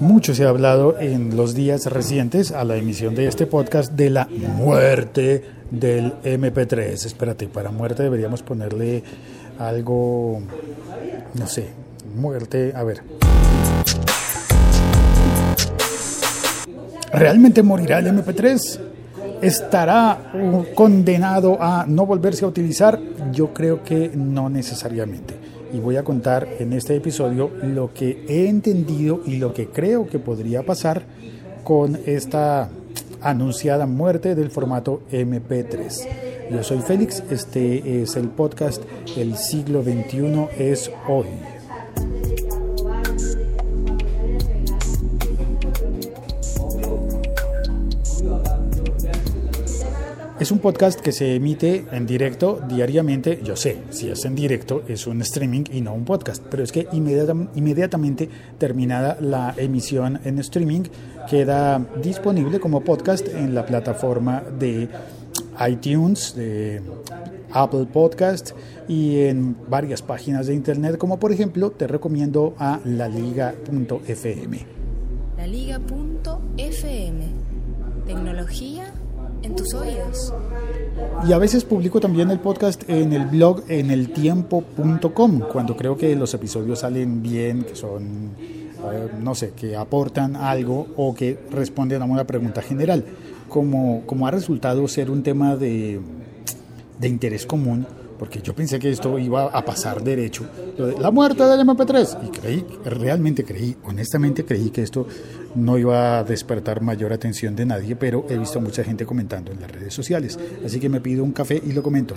Mucho se ha hablado en los días recientes a la emisión de este podcast de la muerte del MP3. Espérate, para muerte deberíamos ponerle algo, no sé, muerte, a ver. ¿Realmente morirá el MP3? ¿Estará condenado a no volverse a utilizar? Yo creo que no necesariamente y voy a contar en este episodio lo que he entendido y lo que creo que podría pasar con esta anunciada muerte del formato MP3. Yo soy Félix, este es el podcast El siglo XXI es hoy. Es un podcast que se emite en directo diariamente. Yo sé, si es en directo es un streaming y no un podcast, pero es que inmediatamente terminada la emisión en streaming queda disponible como podcast en la plataforma de iTunes, de Apple Podcast y en varias páginas de internet, como por ejemplo te recomiendo a laliga.fm. Laliga.fm. Tecnología Y a veces publico también el podcast en el blog en eltiempo.com, cuando creo que los episodios salen bien, que son, eh, no sé, que aportan algo o que responden a una pregunta general. Como, como ha resultado ser un tema de, de interés común, porque yo pensé que esto iba a pasar derecho. La muerte del MP3. Y creí, realmente creí, honestamente creí que esto no iba a despertar mayor atención de nadie, pero he visto mucha gente comentando en las redes sociales. Así que me pido un café y lo comento.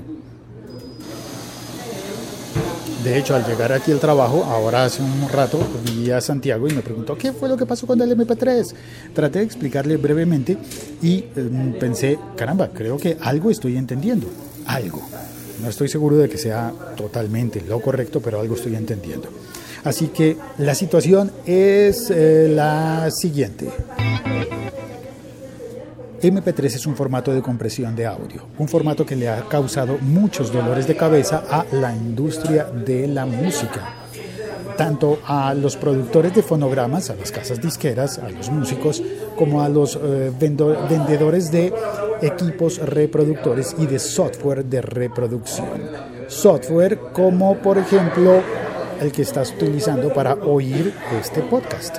De hecho, al llegar aquí al trabajo, ahora hace un rato, vi a Santiago y me preguntó qué fue lo que pasó con el MP3. Traté de explicarle brevemente y em, pensé, caramba, creo que algo estoy entendiendo. Algo. No estoy seguro de que sea totalmente lo correcto, pero algo estoy entendiendo. Así que la situación es eh, la siguiente. MP3 es un formato de compresión de audio, un formato que le ha causado muchos dolores de cabeza a la industria de la música, tanto a los productores de fonogramas, a las casas disqueras, a los músicos, como a los eh, vendedores de equipos reproductores y de software de reproducción. Software como por ejemplo el que estás utilizando para oír este podcast.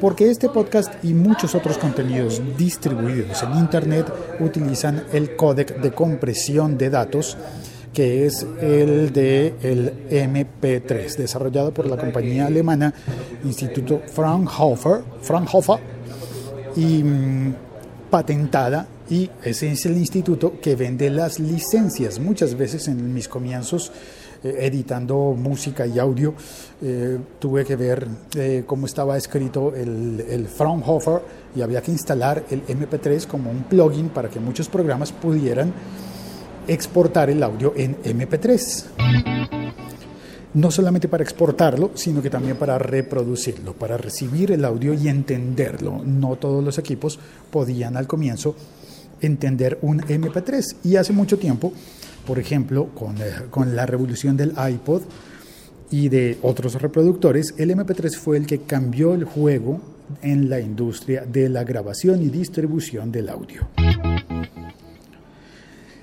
Porque este podcast y muchos otros contenidos distribuidos en Internet utilizan el códec de compresión de datos que es el de el MP3, desarrollado por la compañía alemana Instituto Fraunhofer, Fraunhofer y mm, patentada y ese es el instituto que vende las licencias. Muchas veces en mis comienzos eh, editando música y audio, eh, tuve que ver eh, cómo estaba escrito el, el, Fraunhofer y había que instalar el MP3 como un plugin para que muchos programas pudieran exportar el audio en MP3. No solamente para exportarlo, sino que también para reproducirlo, para recibir el audio y entenderlo. No todos los equipos podían al comienzo entender un MP3 y hace mucho tiempo por ejemplo, eh, con, la revolución del iPod y de otros reproductores, el MP3 fue el que cambió el juego en la industria de la grabación y distribución del audio.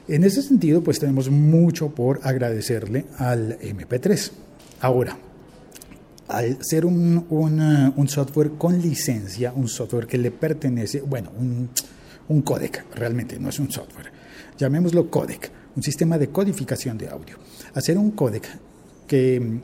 En ese sentido, pues tenemos mucho por agradecerle al MP3. Ahora, al ser un, un, software con licencia, un software que le pertenece, bueno, un, un codec, realmente no es un software, llamémoslo codec un sistema de codificación de audio. Hacer un códec que,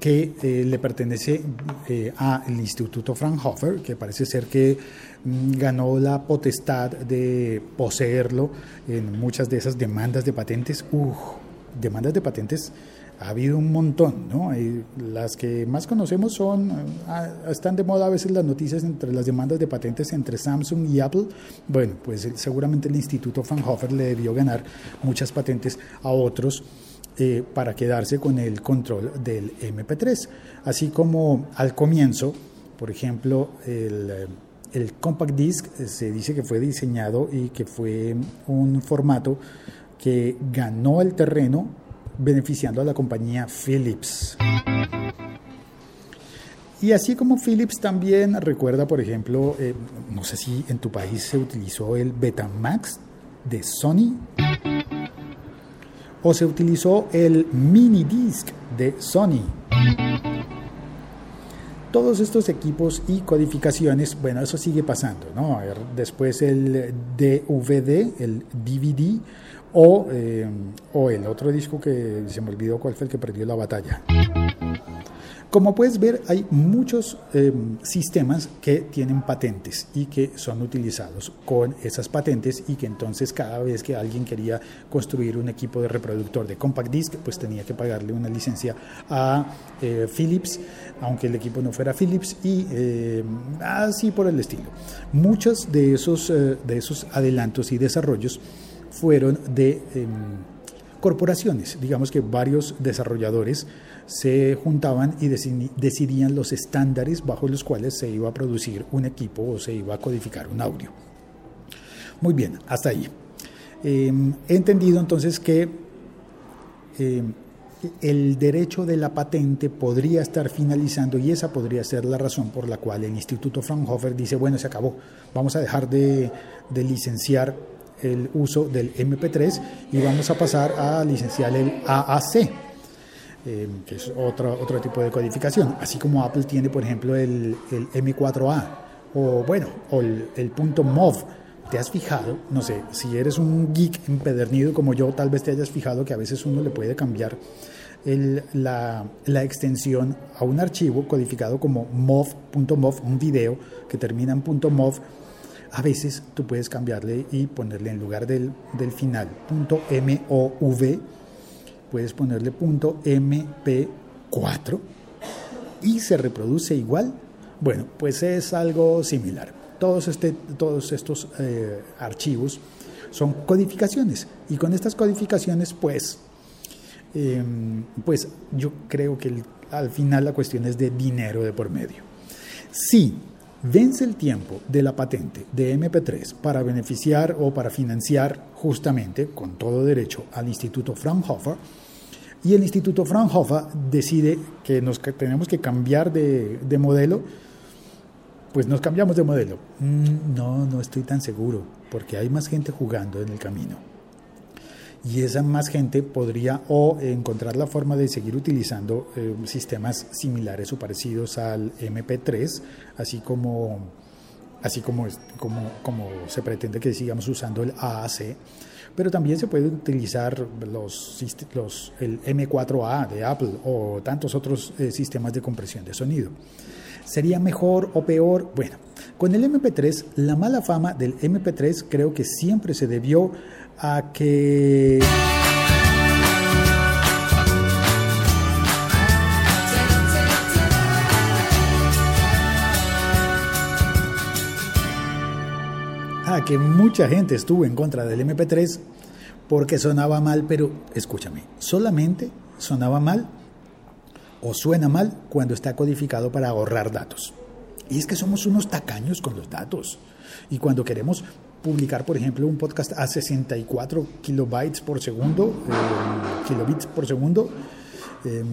que eh, le pertenece eh, al Instituto Fraunhofer, que parece ser que mm, ganó la potestad de poseerlo en muchas de esas demandas de patentes. Uf, demandas de patentes ha habido un montón, ¿no? las que más conocemos son, ah, están de moda a veces las noticias entre las demandas de patentes entre Samsung y Apple. Bueno, pues seguramente el Instituto Fraunhofer le debió ganar muchas patentes a otros eh, para quedarse con el control del MP3. Así como al comienzo, por ejemplo, el, el compact disc se dice que fue diseñado y que fue un formato que ganó el terreno beneficiando a la compañía Philips. Y así como Philips también recuerda, por ejemplo, eh, no sé si en tu país se utilizó el Betamax de Sony o se utilizó el mini disc de Sony. Todos estos equipos y codificaciones, bueno, eso sigue pasando, ¿no? Después el DVD, el DVD o, eh, o el otro disco que se me olvidó cuál fue el que perdió la batalla. Como puedes ver, hay muchos em, sistemas que tienen patentes y que son utilizados con esas patentes y que entonces cada vez que alguien quería construir un equipo de reproductor de compact disc, pues tenía que pagarle una licencia a eh, Philips, aunque el equipo no fuera Philips y em, así por el estilo. Muchos de esos, eh, de esos adelantos y desarrollos fueron de em, corporaciones, digamos que varios desarrolladores se juntaban y decidían los estándares bajo los cuales se iba a producir un equipo o se iba a codificar un audio. Muy bien, hasta ahí. Em, he entendido entonces que em, el derecho de la patente podría estar finalizando y esa podría ser la razón por la cual el Instituto Fraunhofer dice, bueno, se acabó, vamos a dejar de, de licenciar el uso del MP3 y vamos a pasar a licenciar el AAC, eh, que es otro, otro tipo de codificación, así como Apple tiene, por ejemplo, el, el M4A, o bueno, o el, punto MOV. ¿Te has fijado? No sé, si eres un geek empedernido como yo, tal vez te hayas fijado que a veces uno le puede cambiar la, la, extensión a un archivo codificado como MOV.MOV, un video que termina en .MOV. A veces tú puedes cambiarle y ponerle en lugar del, del final .MOV puedes ponerle punto MP4 y se reproduce igual. Bueno, pues es algo similar. Todos, este, todos estos eh, archivos son codificaciones y con estas codificaciones pues, em, pues yo creo que al final la cuestión es de dinero de por medio. Si vence el tiempo de la patente de MP3 para beneficiar o para financiar justamente con todo derecho al Instituto Fraunhofer, y el Instituto Fraunhofer decide que nos tenemos que cambiar de, modelo, pues nos cambiamos de modelo. Mm, no, no estoy tan seguro, porque hay más gente jugando en el camino. Y esa más gente podría o encontrar la forma de seguir utilizando eh, sistemas similares o parecidos al MP3, así como, así como, como, como se pretende que sigamos usando el AAC pero también se puede utilizar los, los, el M4A de Apple o tantos otros eh, sistemas de compresión de sonido. ¿Sería mejor o peor? Bueno, con el MP3, la mala fama del MP3 creo que siempre se debió a que... que mucha gente estuvo en contra del MP3 porque sonaba mal, pero escúchame, solamente sonaba mal o suena mal cuando está codificado para ahorrar datos. Y es que somos unos tacaños con los datos. Y cuando queremos publicar, por ejemplo, un podcast a 64 kilobytes por segundo, eh, kilobits por segundo, em,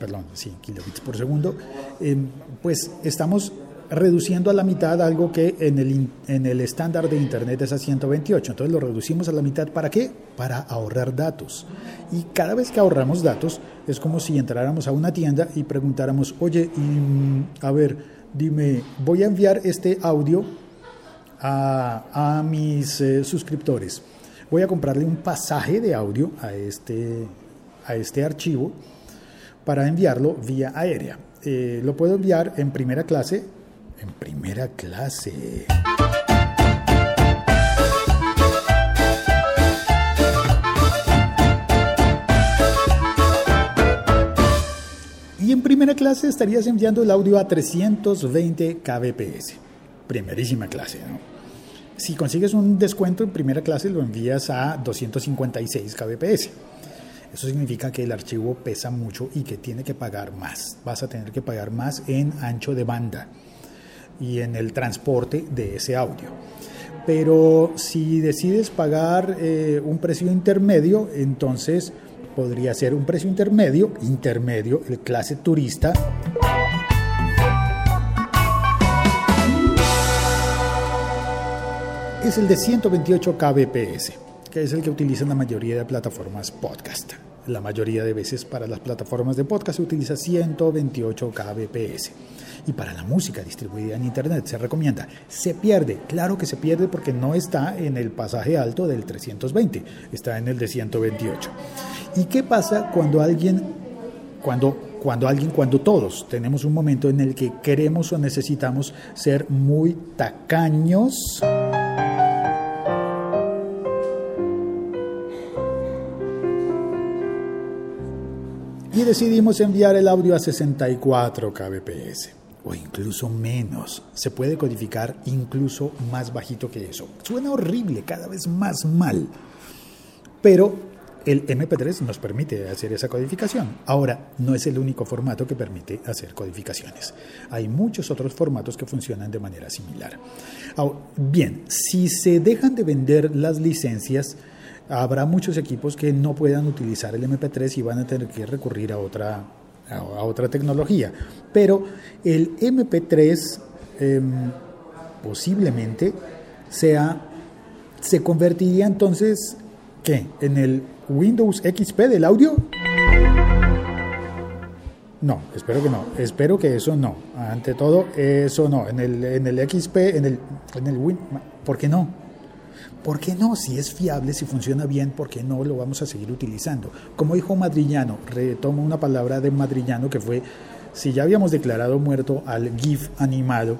perdón, sí, kilobits por segundo, em, pues estamos reduciendo a la mitad algo que en el, en el estándar de Internet es a 128. Entonces lo reducimos a la mitad. ¿Para qué? Para ahorrar datos. Y cada vez que ahorramos datos es como si entráramos a una tienda y preguntáramos, oye, a ver, dime, voy a enviar este audio a, mis eh, suscriptores. Voy a comprarle un pasaje de audio a este, a este archivo para enviarlo vía aérea. Eh, lo puedo enviar en primera clase en primera clase. Y en primera clase estarías enviando el audio a 320 kbps. Primerísima clase, ¿no? Si consigues un descuento en primera clase, lo envías a 256 kbps. Eso significa que el archivo pesa mucho y que tiene que pagar más. Vas a tener que pagar más en ancho de banda y en el transporte de ese audio. Pero si decides pagar eh, un precio intermedio, entonces podría ser un precio intermedio, intermedio, clase turista, es el de 128 kbps, que es el que utilizan la mayoría de plataformas podcast. La mayoría de veces para las plataformas de podcast se utiliza 128 kbps. Y para la música distribuida en Internet se recomienda. Se pierde, claro que se pierde porque no está en el pasaje alto del 320, está en el de 128. ¿Y qué pasa cuando alguien, cuando, cuando alguien, cuando todos tenemos un momento en el que queremos o necesitamos ser muy tacaños? Y decidimos enviar el audio a 64 kbps o incluso menos. Se puede codificar incluso más bajito que eso. Suena horrible, cada vez más mal. Pero el MP3 nos permite hacer esa codificación. Ahora, no es el único formato que permite hacer codificaciones. Hay muchos otros formatos que funcionan de manera similar. bien, si se dejan de vender las licencias, habrá muchos equipos que no puedan utilizar el MP3 y van a tener que recurrir a otra, a, otra tecnología. Pero el MP3 em, posiblemente sea, se convertiría entonces, ¿qué? ¿En el Windows XP del audio? No, espero que no. Espero que eso no. Ante todo, eso no. En el, en el XP, en el, en el Win, ¿por qué no? ¿Por qué no? Si es fiable, si funciona bien, ¿por qué no lo vamos a seguir utilizando? Como dijo Madrillano, retomo una palabra de Madrillano que fue, si ya habíamos declarado muerto al GIF animado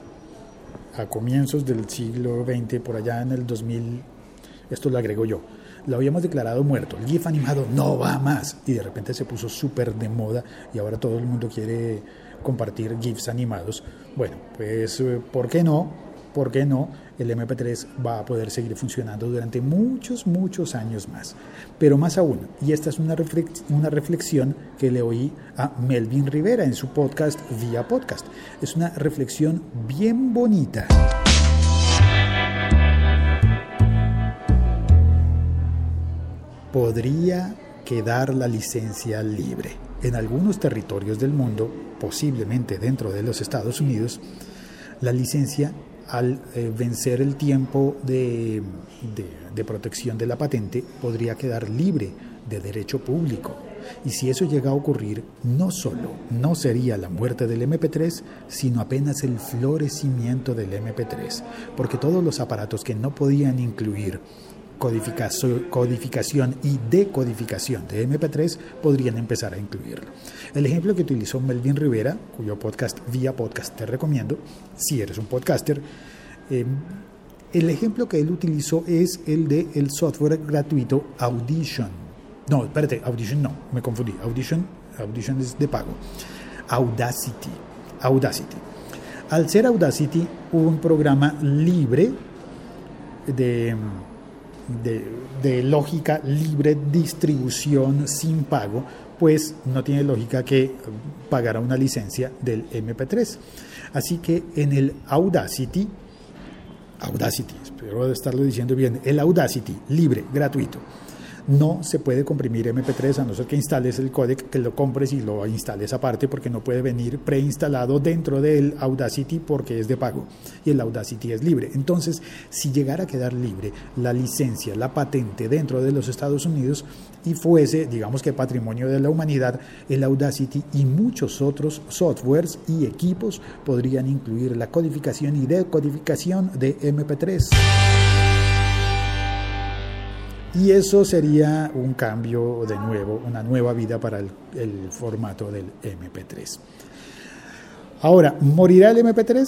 a comienzos del siglo XX, por allá en el 2000, esto lo agrego yo, lo habíamos declarado muerto, el GIF animado no va más y de repente se puso súper de moda y ahora todo el mundo quiere compartir GIFs animados. Bueno, pues eh, ¿por qué no? ¿por qué no? El MP3 va a poder seguir funcionando durante muchos, muchos años más. Pero más aún, y esta es una, una reflexión que le oí a Melvin Rivera en su podcast Vía Podcast. Es una reflexión bien bonita. Podría quedar la licencia libre. En algunos territorios del mundo, posiblemente dentro de los Estados Unidos, la licencia al eh, vencer el tiempo de, protección de la patente, podría quedar libre de derecho público. Y si eso llega a ocurrir, no solo no sería la muerte del MP3, sino apenas el florecimiento del MP3, porque todos los aparatos que no podían incluir codificación y decodificación de MP3 podrían empezar a incluirlo. El ejemplo que utilizó Melvin Rivera, cuyo podcast vía podcast te recomiendo, si eres un podcaster, em, el ejemplo que él utilizó es el de el software gratuito Audition. No, espérate, Audition no, me confundí. Audition, Audition es de pago. Audacity. Audacity. Al ser Audacity, un programa libre de de, lógica libre distribución sin pago, pues no tiene lógica que pagara una licencia del MP3. Así que en el Audacity, Audacity, espero estarlo diciendo bien, el Audacity libre, gratuito, no se puede comprimir MP3 a no ser que instales el códec, que lo compres y lo instales aparte porque no puede venir preinstalado dentro del Audacity porque es de pago y el Audacity es libre. Entonces, si llegara a quedar libre la licencia, la patente dentro de los Estados Unidos y fuese, digamos que patrimonio de la humanidad, el Audacity y muchos otros softwares y equipos podrían incluir la codificación y decodificación de MP3. Y eso sería un cambio de nuevo, una nueva vida para el, formato del MP3. Ahora, ¿morirá el MP3?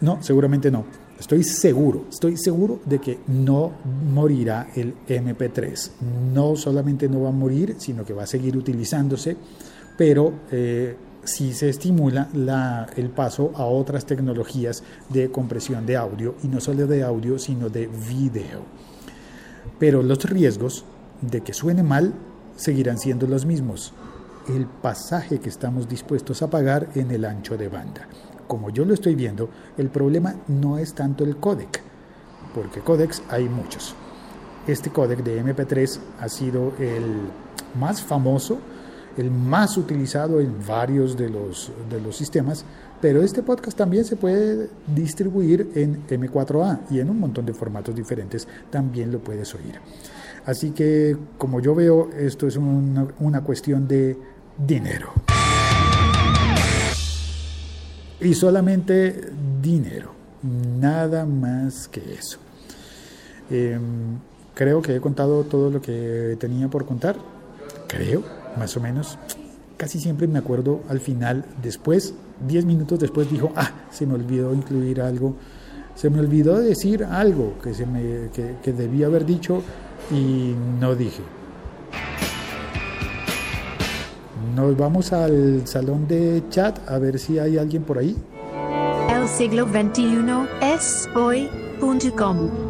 No, seguramente no. Estoy seguro, estoy seguro de que no morirá el MP3. No solamente no va a morir, sino que va a seguir utilizándose, pero eh, sí se estimula el paso a otras tecnologías de compresión de audio, y no solo de audio, sino de video pero los riesgos de que suene mal seguirán siendo los mismos. El pasaje que estamos dispuestos a pagar en el ancho de banda. Como yo lo estoy viendo, el problema no es tanto el códec, porque códecs hay muchos. Este códec de MP3 ha sido el más famoso el más utilizado en varios de los, de los sistemas, pero este podcast también se puede distribuir en M4A y en un montón de formatos diferentes también lo puedes oír. Así que como yo veo, esto es una, una cuestión de dinero. Y solamente dinero, nada más que eso. Em, creo que he contado todo lo que tenía por contar, creo, más o menos. Casi siempre me acuerdo al final, después, 10 minutos después dijo, ah, se me olvidó incluir algo, se me olvidó decir algo que, se me, que, debía haber dicho y no dije. Nos vamos al salón de chat a ver si hay alguien por ahí. El siglo XXI es hoy.com.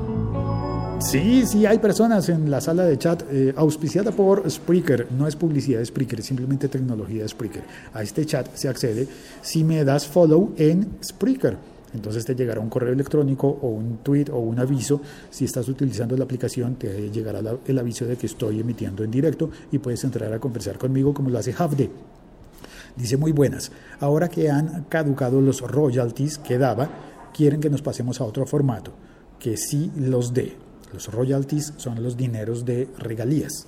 Sí, sí, hay personas en la sala de chat eh, auspiciada por Spreaker. No es publicidad de Spreaker, es simplemente tecnología de Spreaker. A este chat se accede si me das follow en Spreaker. Entonces te llegará un correo electrónico o un tweet o un aviso. Si estás utilizando la aplicación, te llegará el aviso de que estoy emitiendo en directo y puedes entrar a conversar conmigo como lo hace Havde. Dice muy buenas. Ahora que han caducado los royalties que daba, quieren que nos pasemos a otro formato, que sí los dé. Los royalties son los dineros de regalías.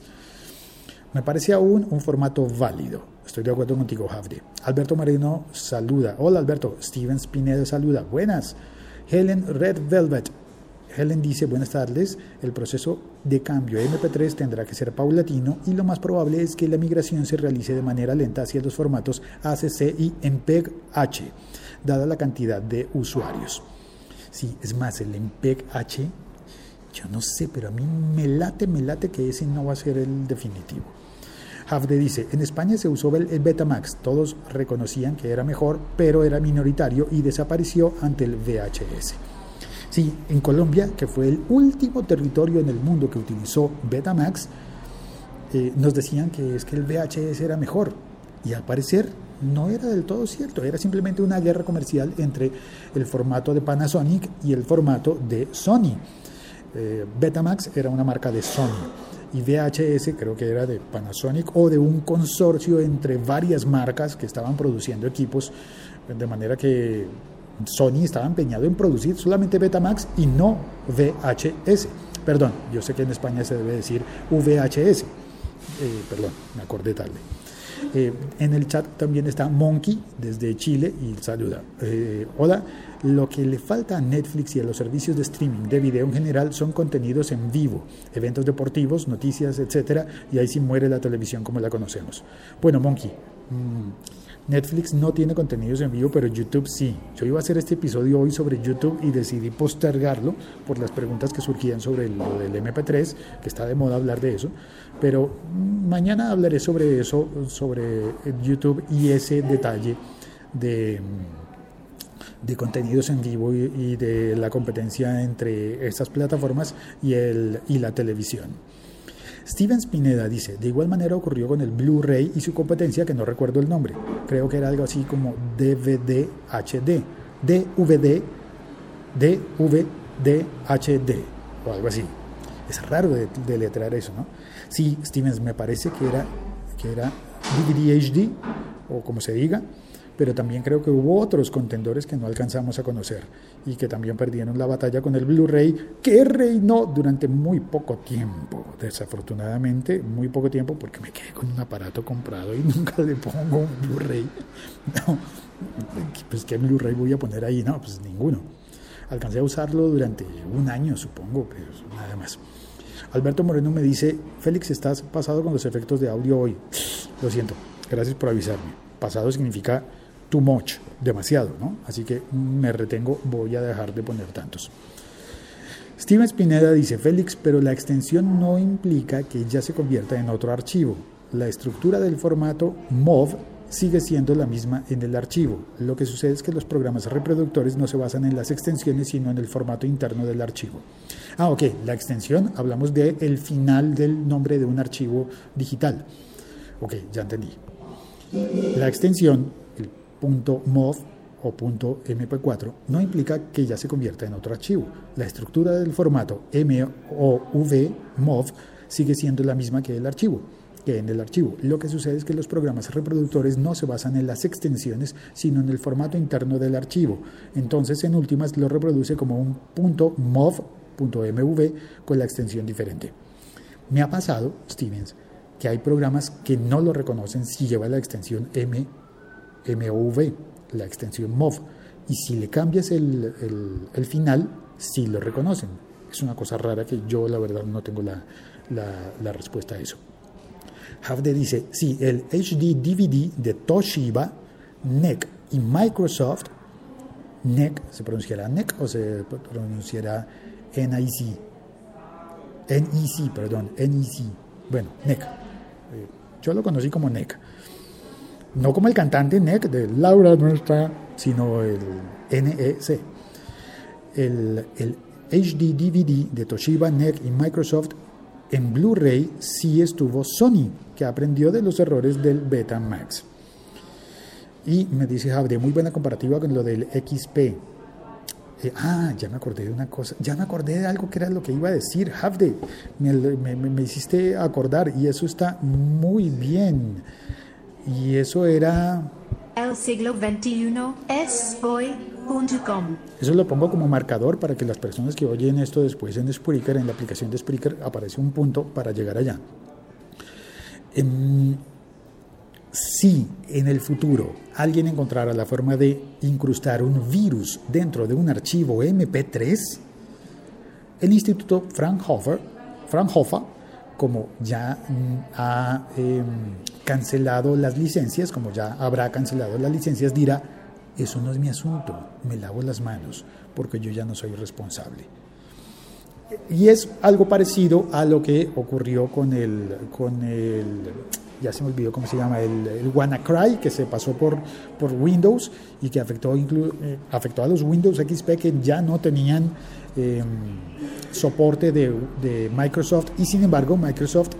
Me parece aún un formato válido. Estoy de acuerdo contigo, Javde. Alberto Moreno saluda. Hola, Alberto. Steven Spineda saluda. Buenas. Helen Red Velvet. Helen dice, buenas tardes, el proceso de cambio a MP3 tendrá que ser paulatino y lo más probable es que la migración se realice de manera lenta hacia los formatos ACC y MPEG-H, dada la cantidad de usuarios. Sí, es más, el MPEG-H, yo no sé, pero a mí me late, me late que ese no va a ser el definitivo. Hafde dice, en España se usó el, Betamax, todos reconocían que era mejor, pero era minoritario y desapareció ante el VHS. Sí, en Colombia, que fue el último territorio en el mundo que utilizó Betamax, eh, nos decían que es que el VHS era mejor. Y al parecer no era del todo cierto, era simplemente una guerra comercial entre el formato de Panasonic y el formato de Sony. Eh, Betamax era una marca de Sony y VHS creo que era de Panasonic o de un consorcio entre varias marcas que estaban produciendo equipos, de manera que Sony estaba empeñado en producir solamente Betamax y no VHS. Perdón, yo sé que en España se debe decir VHS. Eh, perdón, me acordé tarde. Eh, en el chat también está Monkey desde Chile y saluda. Eh, hola, lo que le falta a Netflix y a los servicios de streaming de video en general son contenidos en vivo, eventos deportivos, noticias, etcétera, y ahí sí muere la televisión como la conocemos. Bueno, Monkey, mmm, Netflix no tiene contenidos en vivo, pero YouTube sí. Yo iba a hacer este episodio hoy sobre YouTube y decidí postergarlo por las preguntas que surgían sobre lo del MP3, que está de moda hablar de eso. Pero mañana hablaré sobre eso, sobre YouTube y ese detalle de, de contenidos en vivo y, y de la competencia entre estas plataformas y, el, y la televisión. Steven Spineda dice, de igual manera ocurrió con el Blu-ray y su competencia que no recuerdo el nombre. Creo que era algo así como DVD HD, DVD, DVD HD o algo así. Es raro de, de letrar eso, ¿no? Sí, Stevens, me parece que era, que era DVD HD o como se diga, pero también creo que hubo otros contendores que no alcanzamos a conocer y que también perdieron la batalla con el Blu-ray que reinó durante muy poco tiempo, desafortunadamente muy poco tiempo porque me quedé con un aparato comprado y nunca le pongo un Blu-ray. No, pues qué Blu-ray voy a poner ahí, no, pues ninguno. Alcancé a usarlo durante un año, supongo, pero nada más. Alberto Moreno me dice, Félix, estás pasado con los efectos de audio hoy. Lo siento, gracias por avisarme. Pasado significa too much, demasiado, ¿no? Así que me retengo, voy a dejar de poner tantos. Steven Spineda dice, Félix, pero la extensión no implica que ya se convierta en otro archivo. La estructura del formato MOV sigue siendo la misma en el archivo. Lo que sucede es que los programas reproductores no se basan en las extensiones, sino en el formato interno del archivo. Ah, ok, la extensión, hablamos del el final del nombre de un archivo digital. Ok, ya entendí. La extensión, .mov o punto .mp4, no implica que ya se convierta en otro archivo. La estructura del formato MOV, MOV, sigue siendo la misma que el archivo. que en el archivo. Lo que sucede es que los programas reproductores no se basan en las extensiones, sino en el formato interno del archivo. Entonces, en últimas, lo reproduce como un punto .mov, con la extensión diferente. Me ha pasado, Stevens, que hay programas que no lo reconocen si lleva la extensión M, MOV, la extensión MOV, y si le cambias el, el, final, sí lo reconocen. Es una cosa rara que yo la verdad no tengo la, la, respuesta a eso. Havde dice, sí, el HD DVD de Toshiba, NEC y Microsoft, NEC, ¿se pronunciará NEC o se pronunciará NIC? NEC, perdón, NEC. Bueno, NEC. Eh, yo lo conocí como NEC. No como el cantante NEC de Laura Nuestra, sino el NEC. El, el HD DVD de Toshiba, NEC y Microsoft en Blu-ray sí estuvo Sony, que aprendió de los errores del Betamax. Y me dice Javier, muy buena comparativa con lo del XP. Eh, ah, ya me acordé de una cosa, ya me acordé de algo que era lo que iba a decir, Javde, me, me, hiciste acordar y eso está muy bien. Y eso era... El siglo XXI es hoy.com. Eso lo pongo como marcador para que las personas que oyen esto después en Spreaker, en la aplicación de Spreaker, aparece un punto para llegar allá. Em, si en el futuro alguien encontrara la forma de incrustar un virus dentro de un archivo MP3, el Instituto Fraunhofer, Fraunhofer como ya mm, ha em, cancelado las licencias, como ya habrá cancelado las licencias, dirá, eso no es mi asunto, me lavo las manos, porque yo ya no soy responsable. Y es algo parecido a lo que ocurrió con el, con el ya se me olvidó cómo se llama, el, WannaCry, que se pasó por, por Windows y que afectó, eh, afectó a los Windows XP que ya no tenían em, soporte de, de, Microsoft y sin embargo Microsoft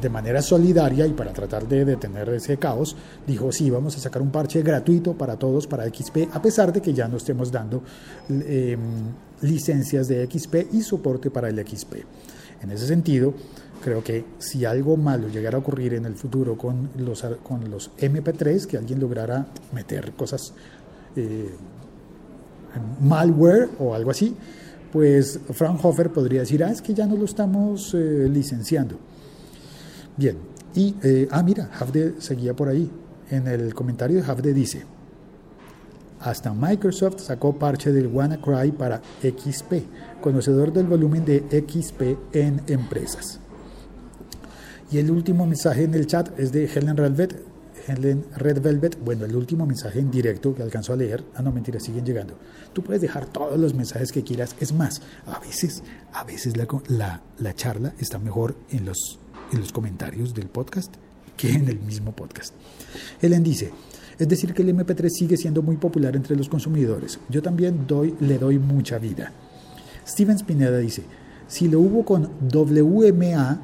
de manera solidaria y para tratar de detener ese caos, dijo, sí, vamos a sacar un parche gratuito para todos, para XP, a pesar de que ya no estemos dando em, licencias de XP y soporte para el XP. En ese sentido, creo que si algo malo llegara a ocurrir en el futuro con los, con los MP3, que alguien lograra meter cosas, eh, malware o algo así, pues Fraunhofer podría decir, ah, es que ya no lo estamos eh, licenciando. Bien, y, eh, ah, mira, Hafde seguía por ahí. En el comentario de Hafde dice, hasta Microsoft sacó parche del WannaCry para XP, conocedor del volumen de XP en empresas. Y el último mensaje en el chat es de Helen Red Velvet. Helen Red Velvet, bueno, el último mensaje en directo que alcanzó a leer, ah no, mentira, siguen llegando. Tú puedes dejar todos los mensajes que quieras, es más, a veces, a veces la, la, la charla está mejor en los, en los comentarios del podcast que en el mismo podcast. Helen dice, es decir, que el MP3 sigue siendo muy popular entre los consumidores. Yo también doy, le doy mucha vida. Steven Spineda dice, si lo hubo con WMA,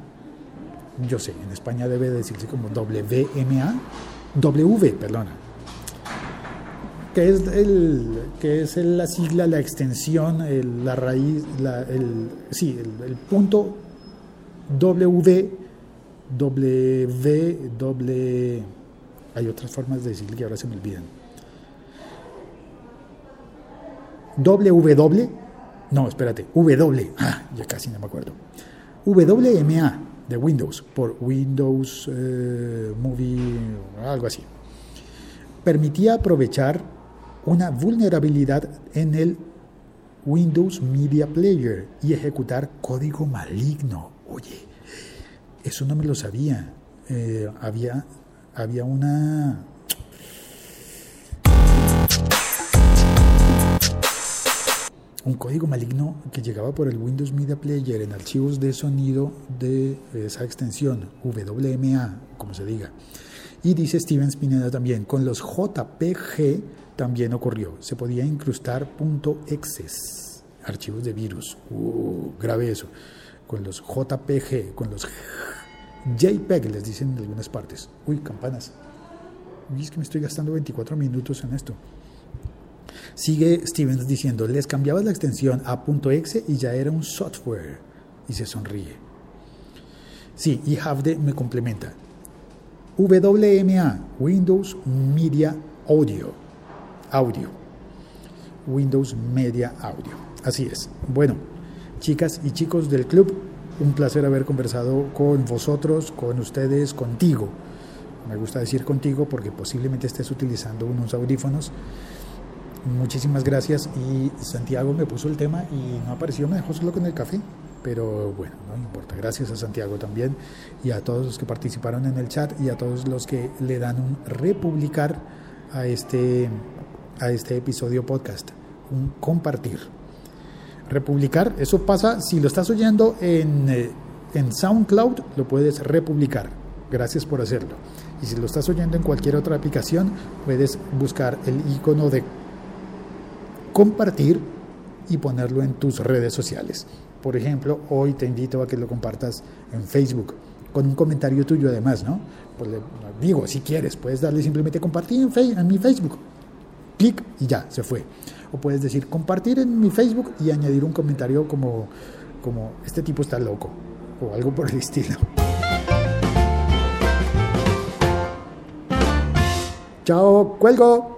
yo sé, en España debe decirse como WMA, W, perdona, que es, el, que es la sigla, la extensión, la raíz, el, sí, el, punto W, W, W, hay otras formas de decirle que ahora se me olvidan. WW, no, espérate, W, ah, ya casi no me acuerdo. WMA, de Windows, por Windows eh, Movie, algo así. Permitía aprovechar una vulnerabilidad en el Windows Media Player y ejecutar código maligno. Oye, eso no me lo sabía. Eh, había, había una un código maligno que llegaba por el Windows Media Player en archivos de sonido de esa extensión, WMA, como se diga. Y dice Steven Spinetta también, con los JPG también ocurrió. Se podía incrustar .exes, archivos de virus. Uh, grave eso. Con los JPG, con los JPEG, les dicen en algunas partes. Uy, campanas. Uy, es que me estoy gastando 24 minutos en esto. Sigue Stevens diciendo, les cambiabas la extensión a .exe y ya era un software. Y se sonríe. Sí, y Havde me complementa. WMA, Windows Media Audio. Audio. Windows Media Audio. Así es. Bueno, chicas y chicos del club, un placer haber conversado con vosotros, con ustedes, contigo. Me gusta decir contigo porque posiblemente estés utilizando unos audífonos. Muchísimas gracias y Santiago me puso el tema y no apareció, me dejó solo con el café. Pero bueno, no importa. Gracias a Santiago también y a todos los que participaron en el chat y a todos los que le dan un republicar a este, a este episodio podcast. Un compartir. Republicar, eso pasa si lo estás oyendo en, eh, en SoundCloud, lo puedes republicar. Gracias por hacerlo. Y si lo estás oyendo en cualquier otra aplicación, puedes buscar el icono de compartir y ponerlo en tus redes sociales. Por ejemplo, hoy te invito a que lo compartas en Facebook con un comentario tuyo además, ¿no? Pues digo, si quieres, puedes darle simplemente compartir en, en mi Facebook. Clic y ya, se fue. O puedes decir compartir en mi Facebook y añadir un comentario como, como este tipo está loco o algo por el estilo. Chao, cuelgo.